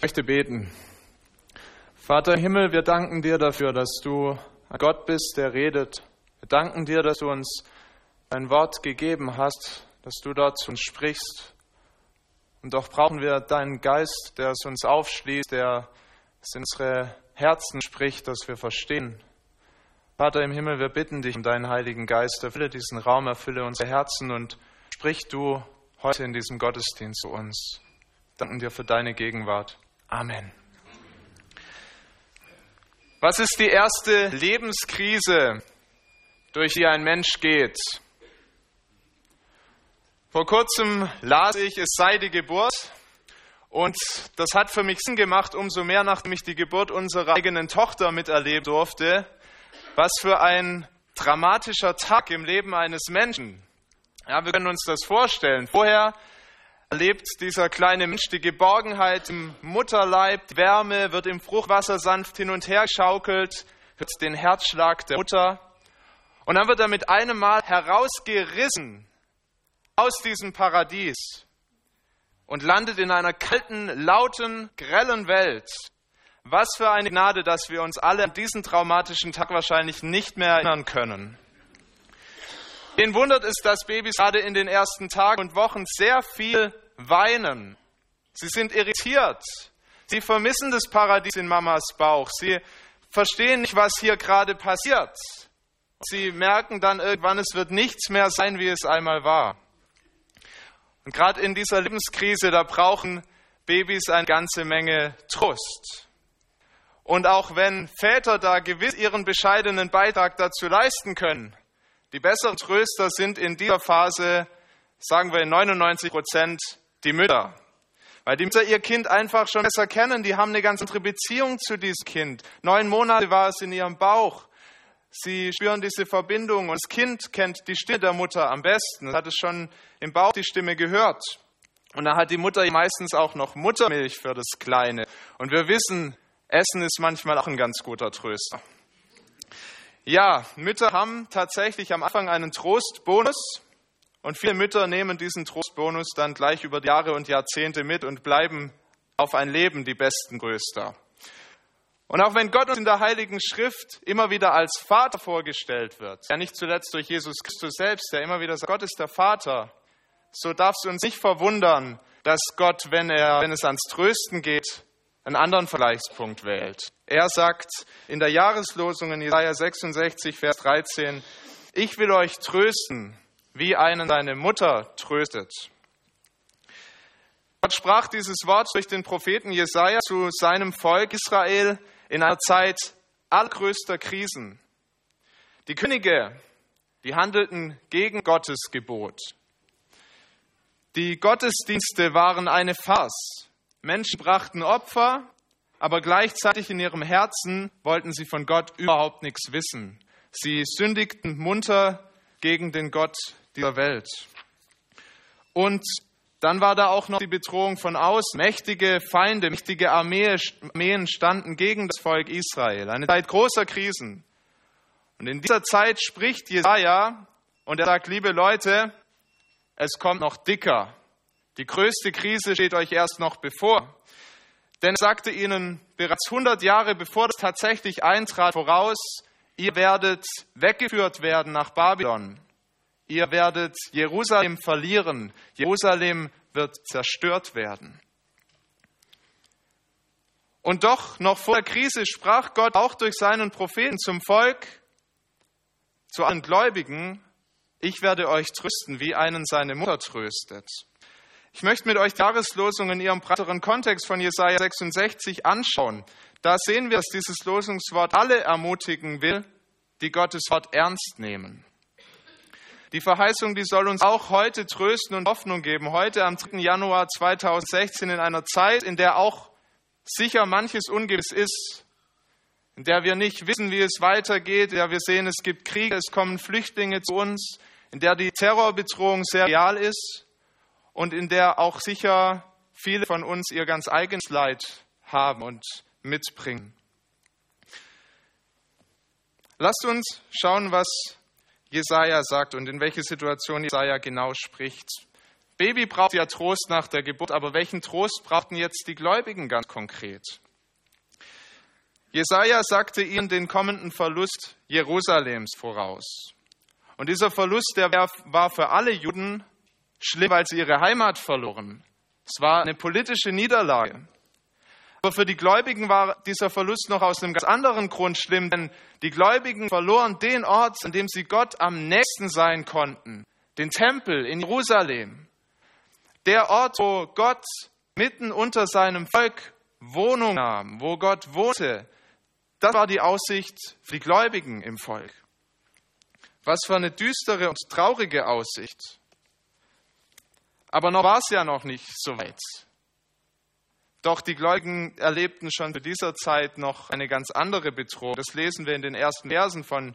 Ich möchte beten. Vater im Himmel, wir danken dir dafür, dass du ein Gott bist, der redet. Wir danken dir, dass du uns ein Wort gegeben hast, dass du dort zu uns sprichst. Und doch brauchen wir deinen Geist, der es uns aufschließt, der es in unsere Herzen spricht, dass wir verstehen. Vater im Himmel, wir bitten dich um deinen Heiligen Geist, erfülle diesen Raum, erfülle unsere Herzen und sprich du heute in diesem Gottesdienst zu uns. Danken dir für deine Gegenwart. Amen. Was ist die erste Lebenskrise, durch die ein Mensch geht? Vor kurzem las ich, es sei die Geburt. Und das hat für mich Sinn gemacht, umso mehr, nachdem ich die Geburt unserer eigenen Tochter miterleben durfte. Was für ein dramatischer Tag im Leben eines Menschen. Ja, wir können uns das vorstellen. Vorher erlebt dieser kleine Mensch die Geborgenheit im Mutterleib, Wärme, wird im Fruchtwasser sanft hin und her geschaukelt, hört den Herzschlag der Mutter. Und dann wird er mit einem Mal herausgerissen aus diesem Paradies und landet in einer kalten, lauten, grellen Welt. Was für eine Gnade, dass wir uns alle an diesen traumatischen Tag wahrscheinlich nicht mehr erinnern können. Den wundert es, dass Babys gerade in den ersten Tagen und Wochen sehr viel weinen. Sie sind irritiert. Sie vermissen das Paradies in Mamas Bauch. Sie verstehen nicht, was hier gerade passiert. Sie merken dann irgendwann, es wird nichts mehr sein, wie es einmal war. Und gerade in dieser Lebenskrise, da brauchen Babys eine ganze Menge Trost. Und auch wenn Väter da gewiss ihren bescheidenen Beitrag dazu leisten können, die besseren Tröster sind in dieser Phase, sagen wir in 99 Prozent, die Mütter. Weil die Mütter ihr Kind einfach schon besser kennen. Die haben eine ganz andere Beziehung zu diesem Kind. Neun Monate war es in ihrem Bauch. Sie spüren diese Verbindung und das Kind kennt die Stimme der Mutter am besten. Es hat es schon im Bauch die Stimme gehört. Und da hat die Mutter meistens auch noch Muttermilch für das Kleine. Und wir wissen, Essen ist manchmal auch ein ganz guter Tröster. Ja, Mütter haben tatsächlich am Anfang einen Trostbonus. Und viele Mütter nehmen diesen Trostbonus dann gleich über Jahre und Jahrzehnte mit und bleiben auf ein Leben die besten Tröster. Und auch wenn Gott uns in der Heiligen Schrift immer wieder als Vater vorgestellt wird, ja nicht zuletzt durch Jesus Christus selbst, der immer wieder sagt, Gott ist der Vater, so darf es uns nicht verwundern, dass Gott, wenn, er, wenn es ans Trösten geht, einen anderen Vergleichspunkt wählt. Er sagt in der Jahreslosung in Jesaja 66, Vers 13, ich will euch trösten, wie einen seine Mutter tröstet. Gott sprach dieses Wort durch den Propheten Jesaja zu seinem Volk Israel in einer Zeit allergrößter Krisen. Die Könige, die handelten gegen Gottes Gebot. Die Gottesdienste waren eine Farce. Menschen brachten Opfer, aber gleichzeitig in ihrem Herzen wollten sie von Gott überhaupt nichts wissen. Sie sündigten munter gegen den Gott dieser Welt. Und dann war da auch noch die Bedrohung von außen. Mächtige Feinde, mächtige Armeen standen gegen das Volk Israel. Eine Zeit großer Krisen. Und in dieser Zeit spricht Jesaja und er sagt, liebe Leute, es kommt noch dicker. Die größte Krise steht euch erst noch bevor. Denn er sagte ihnen bereits 100 Jahre bevor das tatsächlich eintrat voraus, ihr werdet weggeführt werden nach Babylon. Ihr werdet Jerusalem verlieren. Jerusalem wird zerstört werden. Und doch, noch vor der Krise sprach Gott auch durch seinen Propheten zum Volk, zu allen Gläubigen, ich werde euch trösten, wie einen seine Mutter tröstet. Ich möchte mit euch die Jahreslosung in ihrem breiteren Kontext von Jesaja 66 anschauen. Da sehen wir, dass dieses Losungswort alle ermutigen will, die Gottes Wort ernst nehmen. Die Verheißung, die soll uns auch heute trösten und Hoffnung geben. Heute am 3. Januar 2016 in einer Zeit, in der auch sicher manches ungewiss ist, in der wir nicht wissen, wie es weitergeht, in der wir sehen, es gibt Kriege, es kommen Flüchtlinge zu uns, in der die Terrorbedrohung sehr real ist und in der auch sicher viele von uns ihr ganz eigenes Leid haben und mitbringen. Lasst uns schauen, was Jesaja sagt und in welche Situation Jesaja genau spricht. Baby braucht ja Trost nach der Geburt, aber welchen Trost brauchten jetzt die Gläubigen ganz konkret? Jesaja sagte ihnen den kommenden Verlust Jerusalems voraus. Und dieser Verlust, der war für alle Juden schlimm, weil sie ihre Heimat verloren. Es war eine politische Niederlage. Aber für die Gläubigen war dieser Verlust noch aus einem ganz anderen Grund schlimm, denn die Gläubigen verloren den Ort, an dem sie Gott am nächsten sein konnten, den Tempel in Jerusalem. Der Ort, wo Gott mitten unter seinem Volk Wohnung nahm, wo Gott wohnte, das war die Aussicht für die Gläubigen im Volk. Was für eine düstere und traurige Aussicht. Aber noch war es ja noch nicht so weit. Doch die Gläubigen erlebten schon zu dieser Zeit noch eine ganz andere Bedrohung. Das lesen wir in den ersten Versen von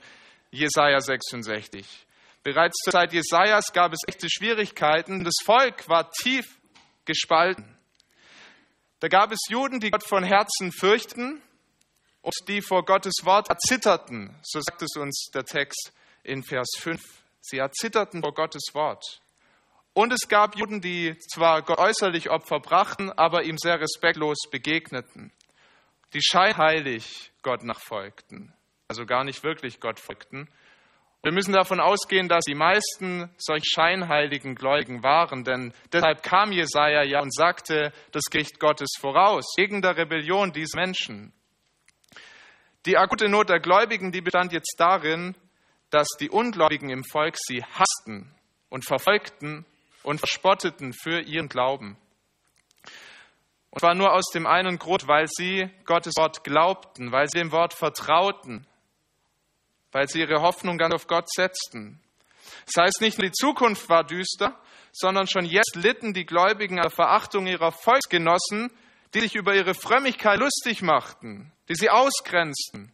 Jesaja 66. Bereits zur Zeit Jesajas gab es echte Schwierigkeiten. Das Volk war tief gespalten. Da gab es Juden, die Gott von Herzen fürchten und die vor Gottes Wort erzitterten. So sagt es uns der Text in Vers 5. Sie erzitterten vor Gottes Wort. Und es gab Juden, die zwar Gott äußerlich Opfer brachten, aber ihm sehr respektlos begegneten, die scheinheilig Gott nachfolgten, also gar nicht wirklich Gott folgten. Wir müssen davon ausgehen, dass die meisten solch scheinheiligen Gläubigen waren, denn deshalb kam Jesaja ja und sagte das Gericht Gottes voraus, wegen der Rebellion dieser Menschen. Die akute Not der Gläubigen, die bestand jetzt darin, dass die Ungläubigen im Volk sie hassten und verfolgten und verspotteten für ihren Glauben. Und zwar nur aus dem einen Grund, weil sie Gottes Wort glaubten, weil sie dem Wort vertrauten, weil sie ihre Hoffnung ganz auf Gott setzten. Das heißt, nicht nur die Zukunft war düster, sondern schon jetzt litten die Gläubigen an der Verachtung ihrer Volksgenossen, die sich über ihre Frömmigkeit lustig machten, die sie ausgrenzten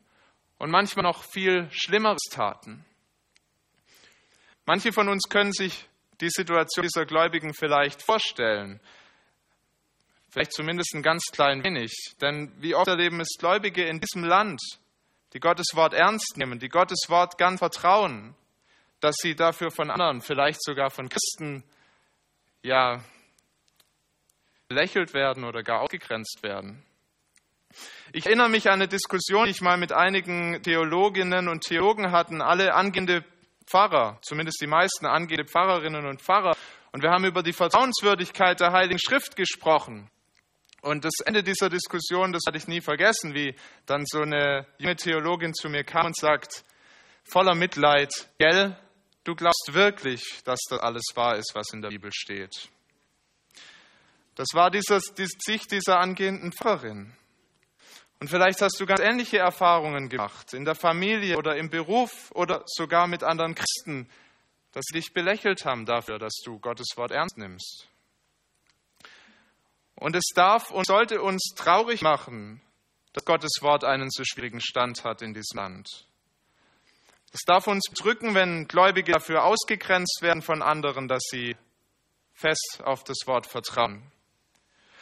und manchmal noch viel Schlimmeres taten. Manche von uns können sich die Situation dieser Gläubigen vielleicht vorstellen. Vielleicht zumindest ein ganz klein wenig. Denn wie oft erleben es Gläubige in diesem Land, die Gottes Wort ernst nehmen, die Gottes Wort gern vertrauen, dass sie dafür von anderen, vielleicht sogar von Christen, ja, belächelt werden oder gar ausgegrenzt werden. Ich erinnere mich an eine Diskussion, die ich mal mit einigen Theologinnen und Theologen hatten, alle angehende Pfarrer, zumindest die meisten angehende Pfarrerinnen und Pfarrer. Und wir haben über die Vertrauenswürdigkeit der Heiligen Schrift gesprochen. Und das Ende dieser Diskussion, das hatte ich nie vergessen, wie dann so eine junge Theologin zu mir kam und sagt, voller Mitleid, gell, du glaubst wirklich, dass das alles wahr ist, was in der Bibel steht. Das war dieses, die Sicht dieser angehenden Pfarrerin. Und vielleicht hast du ganz ähnliche Erfahrungen gemacht, in der Familie oder im Beruf oder sogar mit anderen Christen, dass sie dich belächelt haben dafür, dass du Gottes Wort ernst nimmst. Und es darf und sollte uns traurig machen, dass Gottes Wort einen so schwierigen Stand hat in diesem Land. Es darf uns drücken, wenn Gläubige dafür ausgegrenzt werden von anderen, dass sie fest auf das Wort vertrauen.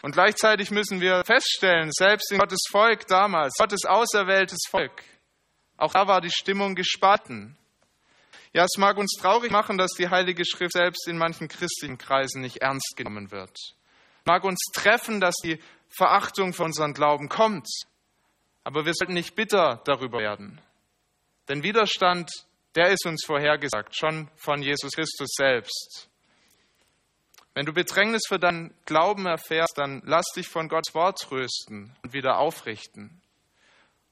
Und gleichzeitig müssen wir feststellen, selbst in Gottes Volk damals, Gottes auserwähltes Volk, auch da war die Stimmung gespalten. Ja, es mag uns traurig machen, dass die Heilige Schrift selbst in manchen christlichen Kreisen nicht ernst genommen wird. Es mag uns treffen, dass die Verachtung für unseren Glauben kommt. Aber wir sollten nicht bitter darüber werden. Denn Widerstand, der ist uns vorhergesagt, schon von Jesus Christus selbst. Wenn du Bedrängnis für deinen Glauben erfährst, dann lass dich von Gottes Wort trösten und wieder aufrichten.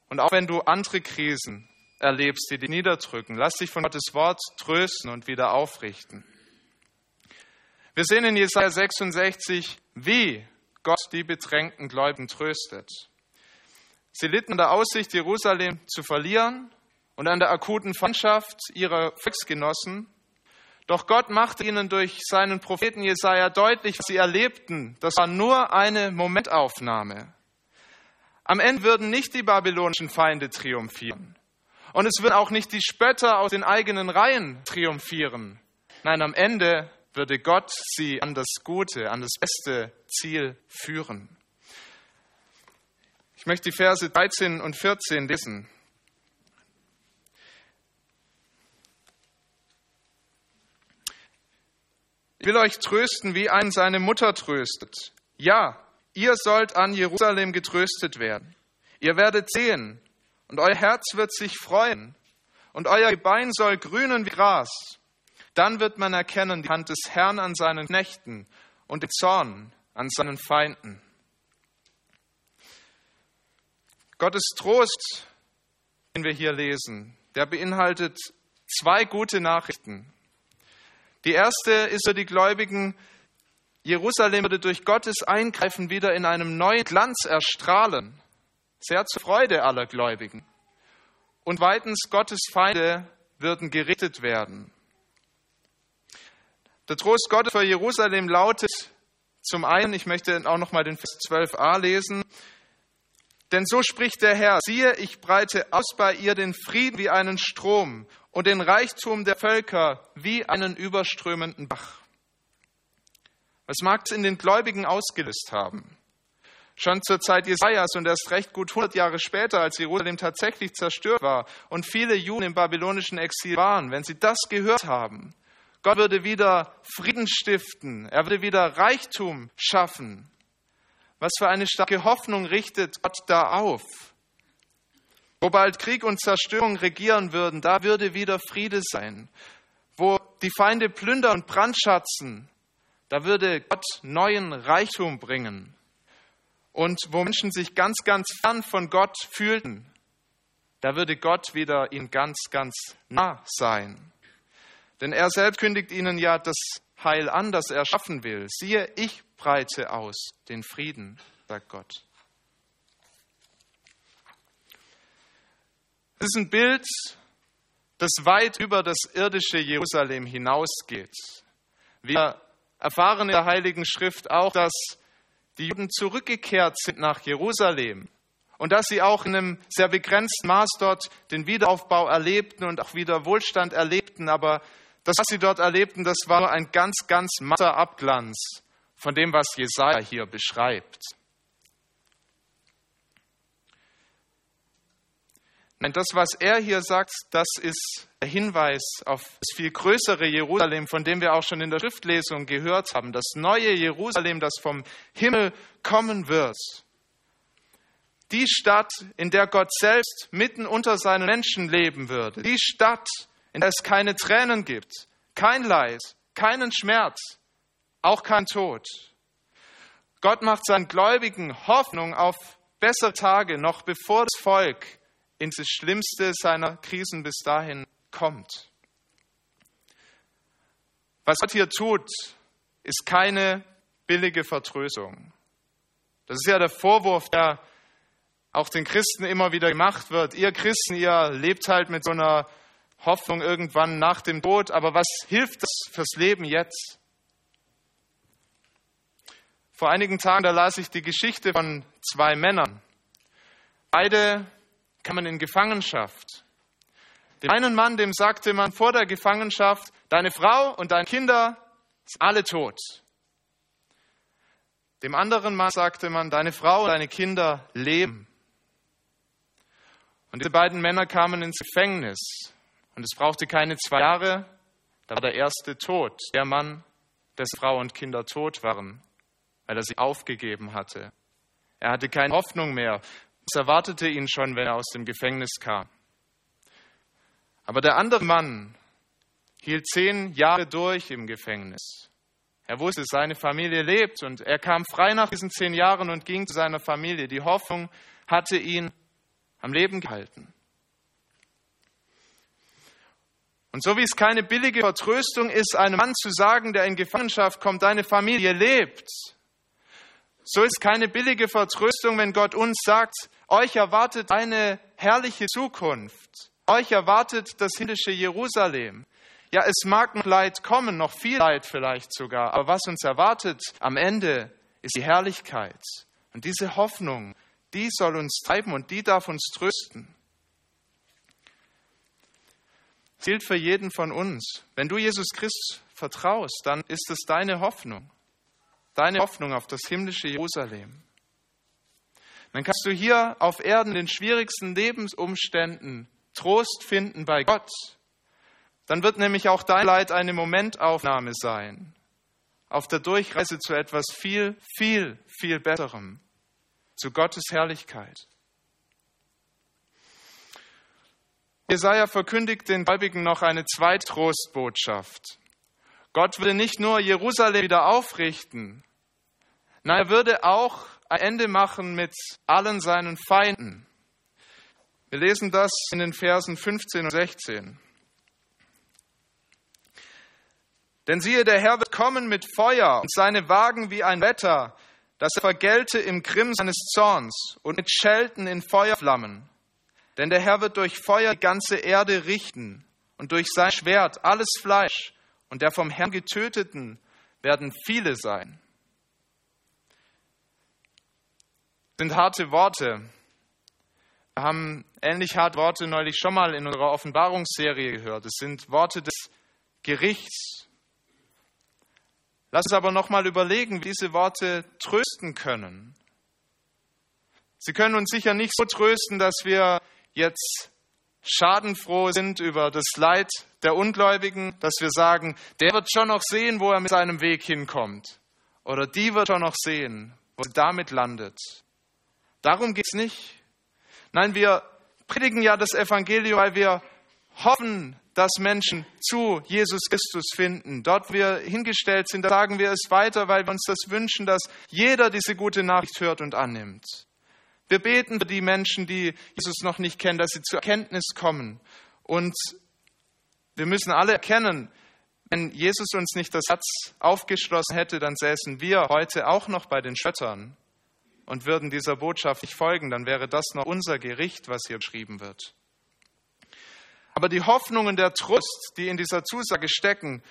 Und auch wenn du andere Krisen erlebst, die dich niederdrücken, lass dich von Gottes Wort trösten und wieder aufrichten. Wir sehen in Jesaja 66, wie Gott die bedrängten Gläubigen tröstet. Sie litten an der Aussicht, Jerusalem zu verlieren und an der akuten Feindschaft ihrer Volksgenossen doch Gott machte ihnen durch seinen Propheten Jesaja deutlich, was sie erlebten. Das war nur eine Momentaufnahme. Am Ende würden nicht die babylonischen Feinde triumphieren. Und es würden auch nicht die Spötter aus den eigenen Reihen triumphieren. Nein, am Ende würde Gott sie an das Gute, an das beste Ziel führen. Ich möchte die Verse 13 und 14 lesen. Will euch trösten, wie ein seine Mutter tröstet. Ja, ihr sollt an Jerusalem getröstet werden. Ihr werdet sehen, und euer Herz wird sich freuen, und euer Gebein soll grünen wie Gras. Dann wird man erkennen die Hand des Herrn an seinen Knechten und den Zorn an seinen Feinden. Gottes Trost, den wir hier lesen, der beinhaltet zwei gute Nachrichten. Die erste ist für die Gläubigen, Jerusalem würde durch Gottes Eingreifen wieder in einem neuen Glanz erstrahlen, sehr zur Freude aller Gläubigen. Und zweitens, Gottes Feinde würden gerichtet werden. Der Trost Gottes für Jerusalem lautet zum einen, ich möchte auch noch mal den Vers 12a lesen, denn so spricht der Herr, siehe, ich breite aus bei ihr den Frieden wie einen Strom und den Reichtum der Völker wie einen überströmenden Bach. Was mag es in den Gläubigen ausgelöst haben? Schon zur Zeit Jesajas und erst recht gut 100 Jahre später, als Jerusalem tatsächlich zerstört war und viele Juden im babylonischen Exil waren, wenn sie das gehört haben, Gott würde wieder Frieden stiften, er würde wieder Reichtum schaffen. Was für eine starke Hoffnung richtet Gott da auf? Wo bald Krieg und Zerstörung regieren würden, da würde wieder Friede sein. Wo die Feinde plündern und brandschatzen, da würde Gott neuen Reichtum bringen. Und wo Menschen sich ganz, ganz fern von Gott fühlten, da würde Gott wieder ihnen ganz, ganz nah sein. Denn er selbst kündigt ihnen ja das Heil an, das er schaffen will. Siehe, ich breite aus den Frieden, sagt Gott. Es ist ein Bild, das weit über das irdische Jerusalem hinausgeht. Wir erfahren in der Heiligen Schrift auch, dass die Juden zurückgekehrt sind nach Jerusalem und dass sie auch in einem sehr begrenzten Maß dort den Wiederaufbau erlebten und auch wieder Wohlstand erlebten. Aber das, was sie dort erlebten, das war ein ganz, ganz matter Abglanz von dem, was Jesaja hier beschreibt. Nein, das, was er hier sagt, das ist der Hinweis auf das viel größere Jerusalem, von dem wir auch schon in der Schriftlesung gehört haben. Das neue Jerusalem, das vom Himmel kommen wird. Die Stadt, in der Gott selbst mitten unter seinen Menschen leben würde. Die Stadt, in der es keine Tränen gibt, kein Leid, keinen Schmerz, auch kein Tod. Gott macht seinen Gläubigen Hoffnung auf bessere Tage, noch bevor das Volk in das Schlimmste seiner Krisen bis dahin kommt. Was Gott hier tut, ist keine billige Vertröstung. Das ist ja der Vorwurf, der auch den Christen immer wieder gemacht wird. Ihr Christen, ihr lebt halt mit so einer Hoffnung irgendwann nach dem Tod, aber was hilft das fürs Leben jetzt? Vor einigen Tagen, da las ich die Geschichte von zwei Männern. Beide kamen in Gefangenschaft. Dem einen Mann, dem sagte man vor der Gefangenschaft, deine Frau und deine Kinder sind alle tot. Dem anderen Mann sagte man, deine Frau und deine Kinder leben. Und diese beiden Männer kamen ins Gefängnis. Und es brauchte keine zwei Jahre, da war der erste tot, der Mann, dessen Frau und Kinder tot waren weil er sie aufgegeben hatte. Er hatte keine Hoffnung mehr. Es erwartete ihn schon, wenn er aus dem Gefängnis kam. Aber der andere Mann hielt zehn Jahre durch im Gefängnis. Er wusste, seine Familie lebt und er kam frei nach diesen zehn Jahren und ging zu seiner Familie. Die Hoffnung hatte ihn am Leben gehalten. Und so wie es keine billige Vertröstung ist, einem Mann zu sagen, der in Gefangenschaft kommt, deine Familie lebt, so ist keine billige Vertröstung, wenn Gott uns sagt, euch erwartet eine herrliche Zukunft. Euch erwartet das himmlische Jerusalem. Ja, es mag noch Leid kommen, noch viel Leid vielleicht sogar, aber was uns erwartet am Ende ist die Herrlichkeit. Und diese Hoffnung, die soll uns treiben und die darf uns trösten. Das gilt für jeden von uns. Wenn du Jesus Christus vertraust, dann ist es deine Hoffnung deine Hoffnung auf das himmlische Jerusalem. Dann kannst du hier auf Erden in den schwierigsten Lebensumständen Trost finden bei Gott. Dann wird nämlich auch dein Leid eine Momentaufnahme sein. auf der Durchreise zu etwas viel, viel, viel Besserem, zu Gottes Herrlichkeit. Jesaja verkündigt den Gläubigen noch eine zweite Trostbotschaft. Gott würde nicht nur Jerusalem wieder aufrichten, nein, er würde auch ein Ende machen mit allen seinen Feinden. Wir lesen das in den Versen 15 und 16. Denn siehe, der Herr wird kommen mit Feuer und seine Wagen wie ein Wetter, dass er vergelte im Grimm seines Zorns und mit Schelten in Feuerflammen. Denn der Herr wird durch Feuer die ganze Erde richten und durch sein Schwert alles Fleisch und der vom Herrn getöteten werden viele sein. Das sind harte Worte. Wir haben ähnlich harte Worte neulich schon mal in unserer Offenbarungsserie gehört. Es sind Worte des Gerichts, Lass uns aber nochmal überlegen, wie diese Worte trösten können. Sie können uns sicher nicht so trösten, dass wir jetzt schadenfroh sind über das Leid der Ungläubigen, dass wir sagen, der wird schon noch sehen, wo er mit seinem Weg hinkommt. Oder die wird schon noch sehen, wo sie damit landet. Darum geht es nicht. Nein, wir predigen ja das Evangelium, weil wir hoffen, dass Menschen zu Jesus Christus finden. Dort, wo wir hingestellt sind, da sagen wir es weiter, weil wir uns das wünschen, dass jeder diese gute Nachricht hört und annimmt. Wir beten für die Menschen, die Jesus noch nicht kennen, dass sie zur Erkenntnis kommen. Und wir müssen alle erkennen, wenn Jesus uns nicht das Herz aufgeschlossen hätte, dann säßen wir heute auch noch bei den Schöttern und würden dieser Botschaft nicht folgen. Dann wäre das noch unser Gericht, was hier beschrieben wird. Aber die Hoffnung und der Trost, die in dieser Zusage stecken,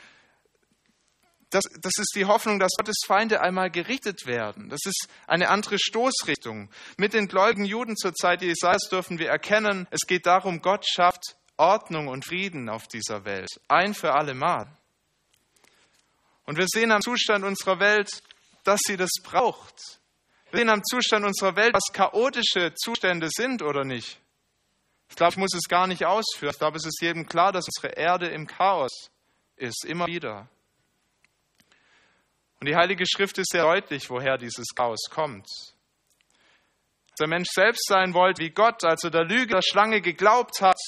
das, das, ist die Hoffnung, dass Gottes Feinde einmal gerichtet werden. Das ist eine andere Stoßrichtung. Mit den gläubigen Juden zur Zeit Jesajas dürfen wir erkennen, es geht darum, Gott schafft Ordnung und Frieden auf dieser Welt. Ein für alle Mal. Und wir sehen am Zustand unserer Welt, dass sie das braucht. Sehen am Zustand unserer Welt, was chaotische Zustände sind oder nicht. Ich glaube, ich muss es gar nicht ausführen. Ich glaube, es ist jedem klar, dass unsere Erde im Chaos ist, immer wieder. Und die Heilige Schrift ist sehr deutlich, woher dieses Chaos kommt. Als der Mensch selbst sein wollte wie Gott, als er der Lüge der Schlange geglaubt hat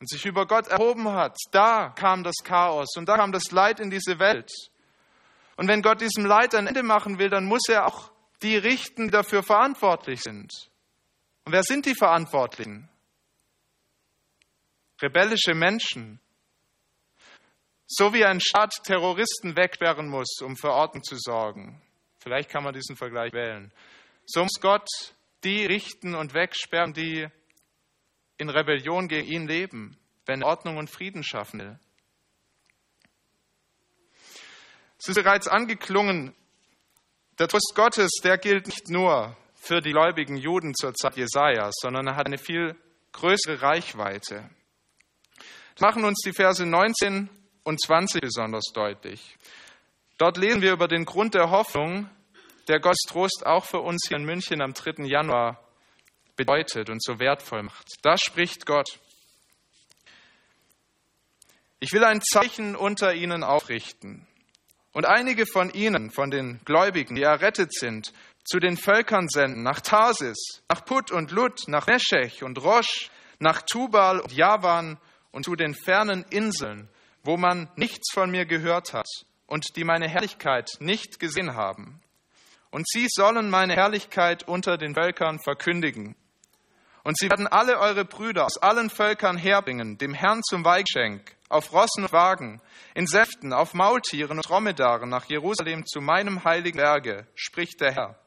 und sich über Gott erhoben hat, da kam das Chaos und da kam das Leid in diese Welt. Und wenn Gott diesem Leid ein Ende machen will, dann muss er auch die richten, dafür verantwortlich sind. Und wer sind die Verantwortlichen? Rebellische Menschen. So wie ein Staat Terroristen wegsperren muss, um für Ordnung zu sorgen. Vielleicht kann man diesen Vergleich wählen. So muss Gott die richten und wegsperren, die in Rebellion gegen ihn leben, wenn er Ordnung und Frieden schaffen will. Es ist bereits angeklungen, der Trost Gottes, der gilt nicht nur für die gläubigen Juden zur Zeit Jesajas, sondern er hat eine viel größere Reichweite. Das machen uns die Verse 19 und 20 besonders deutlich. Dort lesen wir über den Grund der Hoffnung, der Gottes Trost auch für uns hier in München am 3. Januar bedeutet und so wertvoll macht. Da spricht Gott. Ich will ein Zeichen unter ihnen aufrichten. Und einige von ihnen, von den Gläubigen, die errettet sind, zu den Völkern senden, nach Tarsis, nach Put und Lut, nach Meshech und Rosh, nach Tubal und Javan und zu den fernen Inseln, wo man nichts von mir gehört hat und die meine Herrlichkeit nicht gesehen haben. Und sie sollen meine Herrlichkeit unter den Völkern verkündigen. Und sie werden alle eure Brüder aus allen Völkern herbringen, dem Herrn zum Weihgeschenk, auf Rossen und Wagen, in Säften, auf Maultieren und Dromedaren nach Jerusalem zu meinem heiligen Berge, spricht der Herr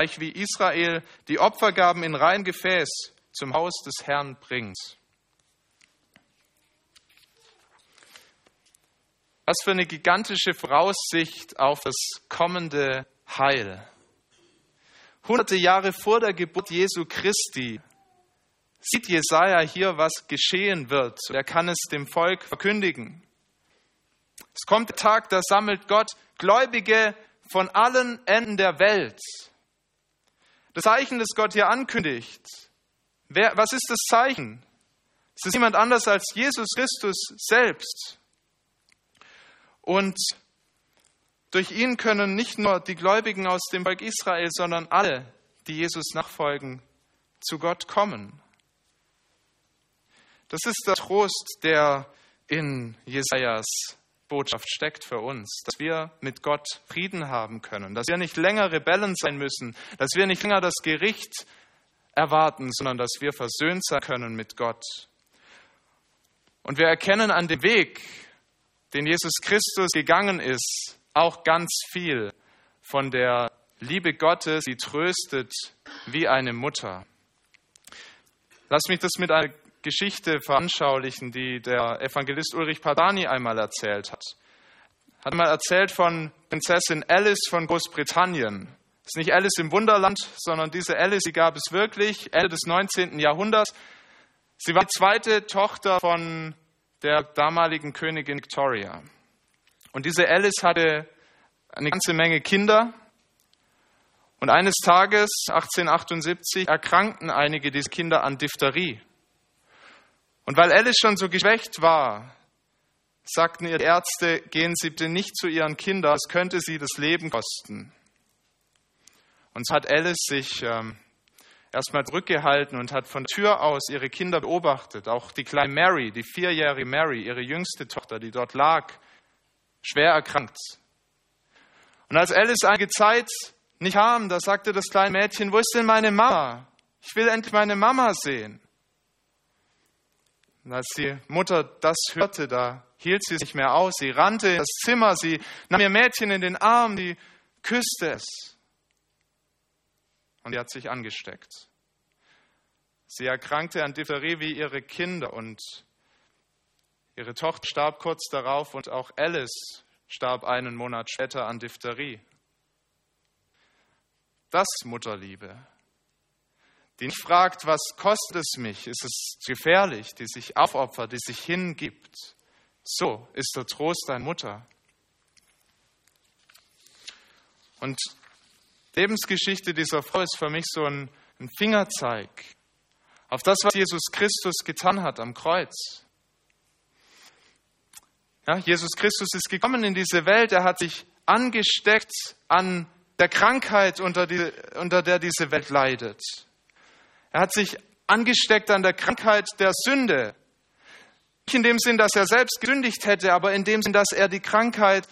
gleich wie Israel die Opfergaben in rein Gefäß zum Haus des Herrn bringt. Was für eine gigantische Voraussicht auf das kommende Heil. Hunderte Jahre vor der Geburt Jesu Christi sieht Jesaja hier, was geschehen wird. Er kann es dem Volk verkündigen. Es kommt der Tag, da sammelt Gott Gläubige von allen Enden der Welt das Zeichen, das Gott hier ankündigt, wer, was ist das Zeichen? Es ist niemand anders als Jesus Christus selbst. Und Durch ihn können nicht nur die Gläubigen aus dem Volk Israel, sondern alle, die Jesus nachfolgen, zu Gott kommen. Das ist der Trost, der in Jesajas Botschaft steckt für uns, dass wir mit Gott Frieden haben können, dass wir nicht länger Rebellen sein müssen, dass wir nicht länger das Gericht erwarten, sondern dass wir versöhnt sein können mit Gott. Und wir erkennen an dem Weg, den Jesus Christus gegangen ist, auch ganz viel von der Liebe Gottes, die tröstet wie eine Mutter. Lass mich das mit einer Geschichte veranschaulichen, die der Evangelist Ulrich Padani einmal erzählt hat. Hat mal erzählt von Prinzessin Alice von Großbritannien. Das ist nicht Alice im Wunderland, sondern diese Alice, die gab es wirklich, Ende des 19. Jahrhunderts. Sie war die zweite Tochter von der damaligen Königin Victoria. Und diese Alice hatte eine ganze Menge Kinder. Und eines Tages, 1878, erkrankten einige dieser Kinder an Diphtherie. Und weil Alice schon so geschwächt war, sagten ihr Ärzte, gehen Sie bitte nicht zu Ihren Kindern, es könnte sie das Leben kosten. Und so hat Alice sich ähm, erstmal zurückgehalten und hat von der Tür aus ihre Kinder beobachtet. Auch die kleine Mary, die vierjährige Mary, ihre jüngste Tochter, die dort lag, schwer erkrankt. Und als Alice einige Zeit nicht kam, da sagte das kleine Mädchen, wo ist denn meine Mama? Ich will endlich meine Mama sehen. Und als die Mutter das hörte, da hielt sie es nicht mehr aus. Sie rannte in das Zimmer, sie nahm ihr Mädchen in den Arm, die küsste es. Und sie hat sich angesteckt. Sie erkrankte an Diphtherie wie ihre Kinder und ihre Tochter starb kurz darauf und auch Alice starb einen Monat später an Diphtherie. Das Mutterliebe die nicht fragt, was kostet es mich, ist es gefährlich, die sich aufopfert, die sich hingibt. So ist der Trost deiner Mutter. Und Lebensgeschichte dieser Frau ist für mich so ein, ein Fingerzeig auf das, was Jesus Christus getan hat am Kreuz. Ja, Jesus Christus ist gekommen in diese Welt, er hat sich angesteckt an der Krankheit, unter, die, unter der diese Welt leidet. Er hat sich angesteckt an der Krankheit der Sünde. Nicht in dem Sinn, dass er selbst gesündigt hätte, aber in dem Sinn, dass er die Krankheit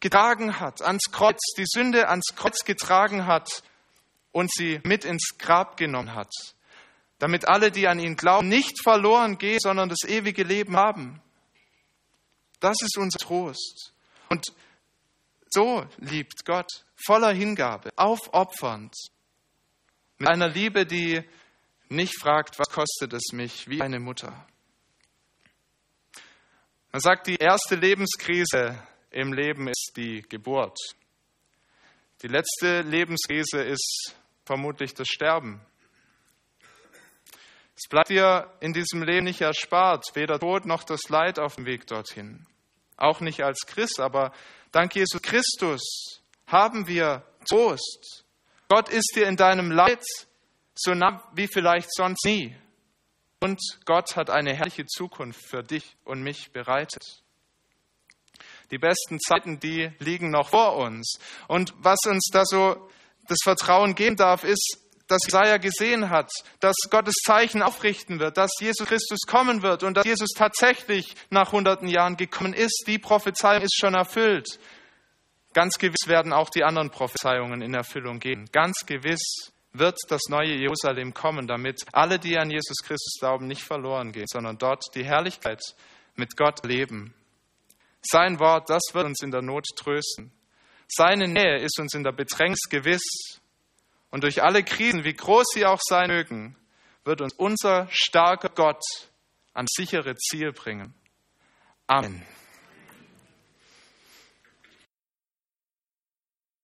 getragen hat, ans Kreuz, die Sünde ans Kreuz getragen hat und sie mit ins Grab genommen hat, damit alle, die an ihn glauben, nicht verloren gehen, sondern das ewige Leben haben. Das ist unser Trost. Und so liebt Gott, voller Hingabe, aufopfernd, mit einer Liebe, die nicht fragt, was kostet es mich, wie eine Mutter. Man sagt, die erste Lebenskrise im Leben ist die Geburt. Die letzte Lebenskrise ist vermutlich das Sterben. Es bleibt dir in diesem Leben nicht erspart, weder Tod noch das Leid auf dem Weg dorthin. Auch nicht als Christ, aber dank Jesus Christus haben wir Trost. Gott ist dir in deinem Leid so nah wie vielleicht sonst nie. Und Gott hat eine herrliche Zukunft für dich und mich bereitet. Die besten Zeiten, die liegen noch vor uns. Und was uns da so das Vertrauen geben darf, ist, dass Jesaja gesehen hat, dass Gottes Zeichen aufrichten wird, dass Jesus Christus kommen wird und dass Jesus tatsächlich nach hunderten Jahren gekommen ist. Die Prophezeiung ist schon erfüllt. Ganz gewiss werden auch die anderen Prophezeiungen in Erfüllung gehen. Ganz gewiss wird das neue Jerusalem kommen, damit alle, die an Jesus Christus glauben, nicht verloren gehen, sondern dort die Herrlichkeit mit Gott leben. Sein Wort, das wird uns in der Not trösten. Seine Nähe ist uns in der Bedrängnis gewiss. Und durch alle Krisen, wie groß sie auch sein mögen, wird uns unser starker Gott ans sichere Ziel bringen. Amen.